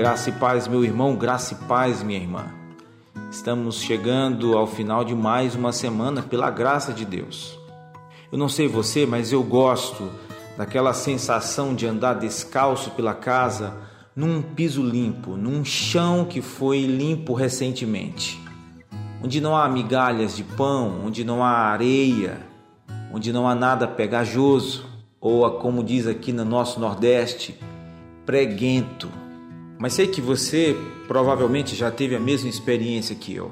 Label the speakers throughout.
Speaker 1: Graça e paz, meu irmão, graça e paz, minha irmã. Estamos chegando ao final de mais uma semana pela graça de Deus. Eu não sei você, mas eu gosto daquela sensação de andar descalço pela casa num piso limpo, num chão que foi limpo recentemente, onde não há migalhas de pão, onde não há areia, onde não há nada pegajoso, ou como diz aqui no nosso Nordeste, preguento. Mas sei que você provavelmente já teve a mesma experiência que eu,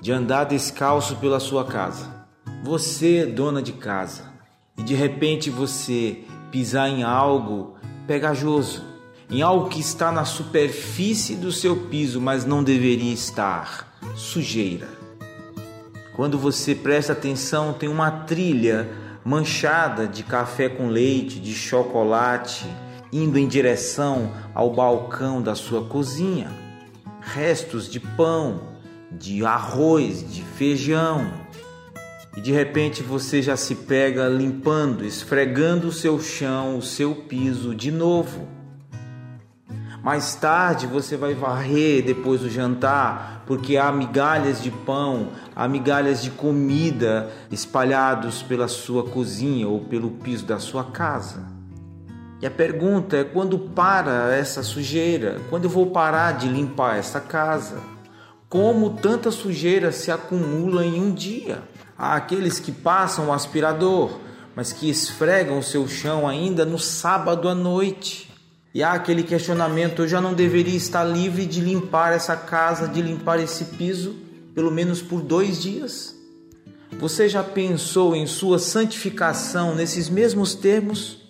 Speaker 1: de andar descalço pela sua casa. Você, dona de casa, e de repente você pisar em algo pegajoso, em algo que está na superfície do seu piso, mas não deveria estar sujeira. Quando você presta atenção, tem uma trilha manchada de café com leite, de chocolate, indo em direção ao balcão da sua cozinha. Restos de pão, de arroz, de feijão. E de repente você já se pega limpando, esfregando o seu chão, o seu piso de novo. Mais tarde você vai varrer depois do jantar, porque há migalhas de pão, há migalhas de comida espalhados pela sua cozinha ou pelo piso da sua casa. E a pergunta é: quando para essa sujeira? Quando eu vou parar de limpar essa casa? Como tanta sujeira se acumula em um dia? Há aqueles que passam o aspirador, mas que esfregam o seu chão ainda no sábado à noite. E há aquele questionamento: eu já não deveria estar livre de limpar essa casa, de limpar esse piso, pelo menos por dois dias? Você já pensou em sua santificação nesses mesmos termos?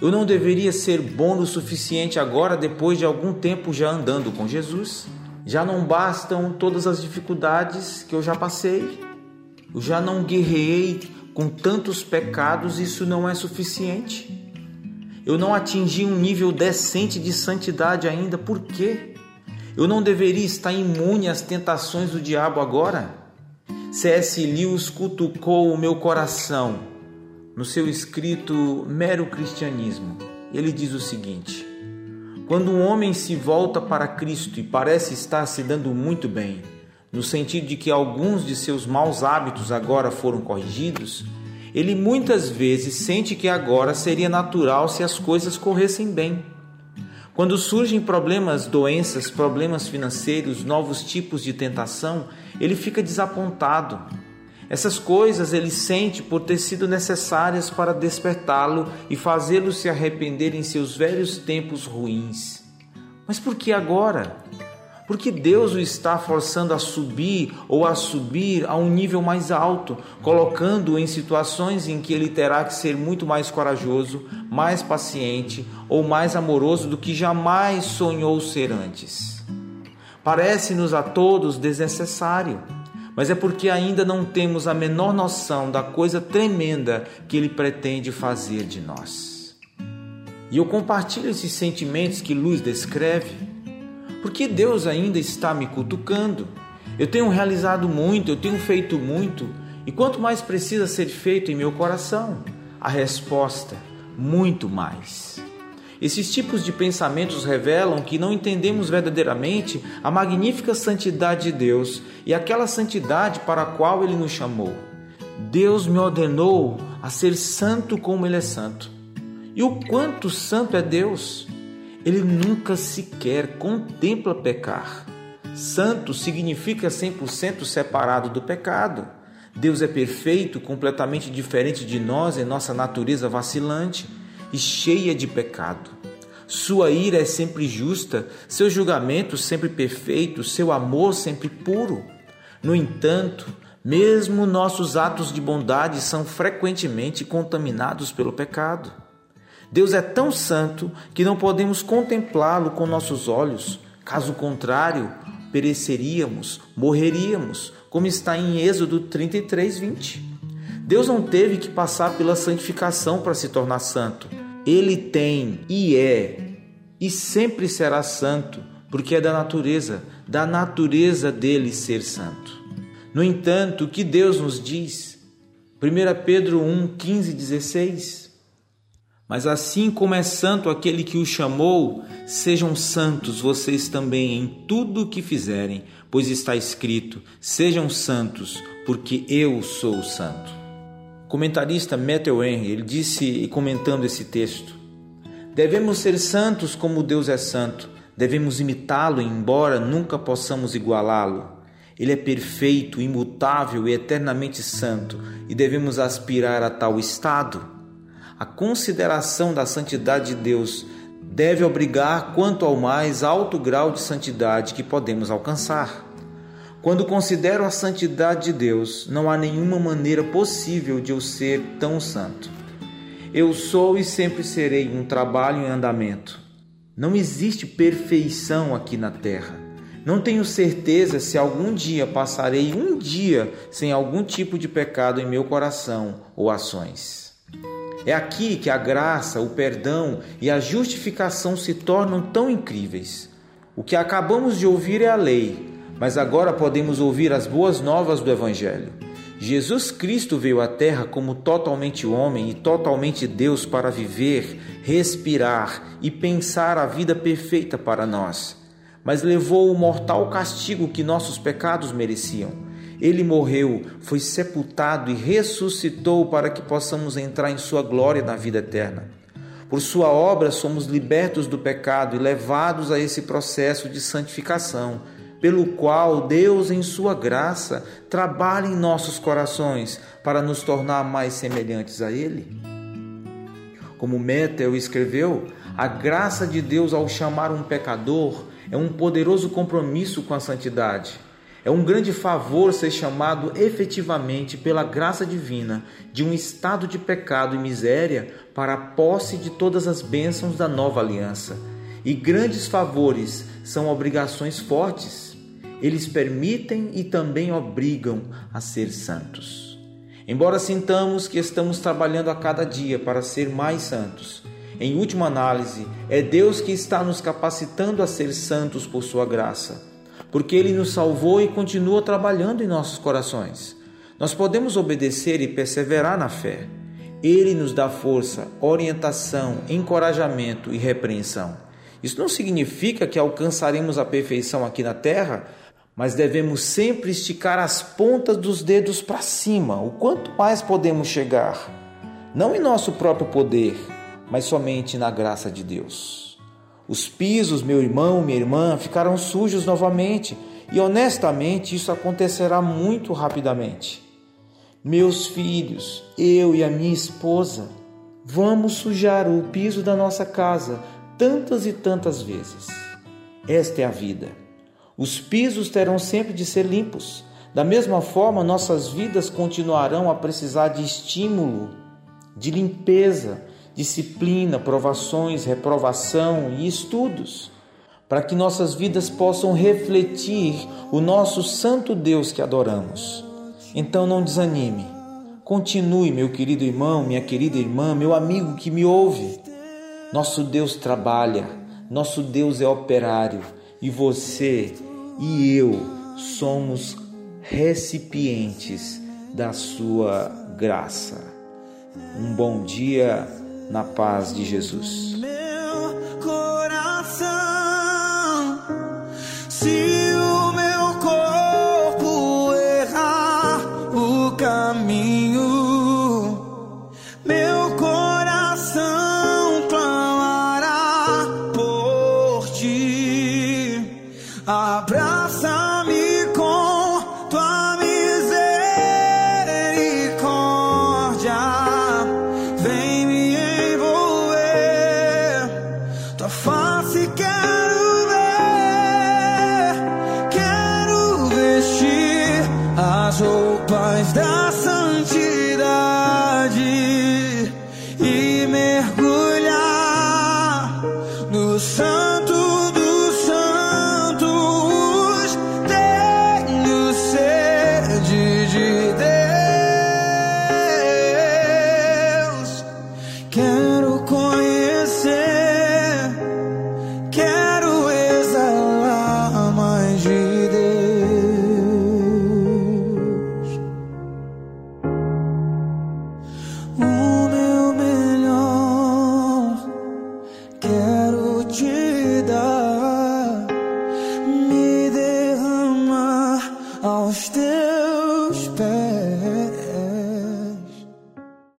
Speaker 1: Eu não deveria ser bom o suficiente agora, depois de algum tempo já andando com Jesus? Já não bastam todas as dificuldades que eu já passei? Eu já não guerrei com tantos pecados, isso não é suficiente? Eu não atingi um nível decente de santidade ainda, por quê? Eu não deveria estar imune às tentações do diabo agora? C.S. Lewis cutucou o meu coração no seu escrito Mero Cristianismo, ele diz o seguinte: Quando um homem se volta para Cristo e parece estar se dando muito bem, no sentido de que alguns de seus maus hábitos agora foram corrigidos, ele muitas vezes sente que agora seria natural se as coisas corressem bem. Quando surgem problemas, doenças, problemas financeiros, novos tipos de tentação, ele fica desapontado essas coisas ele sente por ter sido necessárias para despertá-lo e fazê-lo se arrepender em seus velhos tempos ruins. Mas por que agora? Porque Deus o está forçando a subir ou a subir a um nível mais alto, colocando-o em situações em que ele terá que ser muito mais corajoso, mais paciente ou mais amoroso do que jamais sonhou ser antes. Parece-nos a todos desnecessário mas é porque ainda não temos a menor noção da coisa tremenda que Ele pretende fazer de nós. E eu compartilho esses sentimentos que Luz descreve, porque Deus ainda está me cutucando. Eu tenho realizado muito, eu tenho feito muito, e quanto mais precisa ser feito em meu coração? A resposta: muito mais. Esses tipos de pensamentos revelam que não entendemos verdadeiramente a magnífica santidade de Deus e aquela santidade para a qual Ele nos chamou. Deus me ordenou a ser santo como Ele é santo. E o quanto santo é Deus? Ele nunca sequer contempla pecar. Santo significa 100% separado do pecado. Deus é perfeito, completamente diferente de nós em nossa natureza vacilante e cheia de pecado. Sua ira é sempre justa, seu julgamento sempre perfeito, seu amor sempre puro. No entanto, mesmo nossos atos de bondade são frequentemente contaminados pelo pecado. Deus é tão santo que não podemos contemplá-lo com nossos olhos, caso contrário, pereceríamos, morreríamos, como está em Êxodo 33, 20. Deus não teve que passar pela santificação para se tornar santo. Ele tem e é e sempre será santo, porque é da natureza, da natureza dele ser santo. No entanto, o que Deus nos diz? 1 Pedro 1, 15 e 16. Mas assim como é santo aquele que o chamou, sejam santos vocês também em tudo o que fizerem, pois está escrito: sejam santos, porque eu sou santo. Comentarista Matthew Henry, ele disse comentando esse texto: Devemos ser santos como Deus é santo, devemos imitá-lo, embora nunca possamos igualá-lo. Ele é perfeito, imutável e eternamente santo, e devemos aspirar a tal estado. A consideração da santidade de Deus deve obrigar quanto ao mais alto grau de santidade que podemos alcançar. Quando considero a santidade de Deus, não há nenhuma maneira possível de eu ser tão santo. Eu sou e sempre serei um trabalho em andamento. Não existe perfeição aqui na terra. Não tenho certeza se algum dia passarei um dia sem algum tipo de pecado em meu coração ou ações. É aqui que a graça, o perdão e a justificação se tornam tão incríveis. O que acabamos de ouvir é a lei, mas agora podemos ouvir as boas novas do Evangelho. Jesus Cristo veio à Terra como totalmente homem e totalmente Deus para viver, respirar e pensar a vida perfeita para nós, mas levou o mortal castigo que nossos pecados mereciam ele morreu, foi sepultado e ressuscitou para que possamos entrar em Sua glória na vida eterna. Por Sua obra somos libertos do pecado e levados a esse processo de santificação, pelo qual Deus, em Sua graça, trabalha em nossos corações para nos tornar mais semelhantes a Ele. Como Metel escreveu, a graça de Deus ao chamar um pecador é um poderoso compromisso com a santidade. É um grande favor ser chamado efetivamente pela graça divina de um estado de pecado e miséria para a posse de todas as bênçãos da nova aliança. E grandes favores são obrigações fortes. Eles permitem e também obrigam a ser santos. Embora sintamos que estamos trabalhando a cada dia para ser mais santos, em última análise, é Deus que está nos capacitando a ser santos por sua graça porque Ele nos salvou e continua trabalhando em nossos corações. Nós podemos obedecer e perseverar na fé. Ele nos dá força, orientação, encorajamento e repreensão. Isso não significa que alcançaremos a perfeição aqui na terra, mas devemos sempre esticar as pontas dos dedos para cima, o quanto mais podemos chegar, não em nosso próprio poder, mas somente na graça de Deus. Os pisos, meu irmão, minha irmã, ficarão sujos novamente, e honestamente isso acontecerá muito rapidamente. Meus filhos, eu e a minha esposa, vamos sujar o piso da nossa casa tantas e tantas vezes. Esta é a vida. Os pisos terão sempre de ser limpos. Da mesma forma, nossas vidas continuarão a precisar de estímulo, de limpeza, disciplina, provações, reprovação e estudos, para que nossas vidas possam refletir o nosso santo Deus que adoramos. Então não desanime. Continue, meu querido irmão, minha querida irmã, meu amigo que me ouve. Nosso Deus trabalha, nosso Deus é operário e você e eu somos recipientes da sua graça. Um bom dia na paz de Jesus.
Speaker 2: Meu coração, se o meu corpo errar o caminho,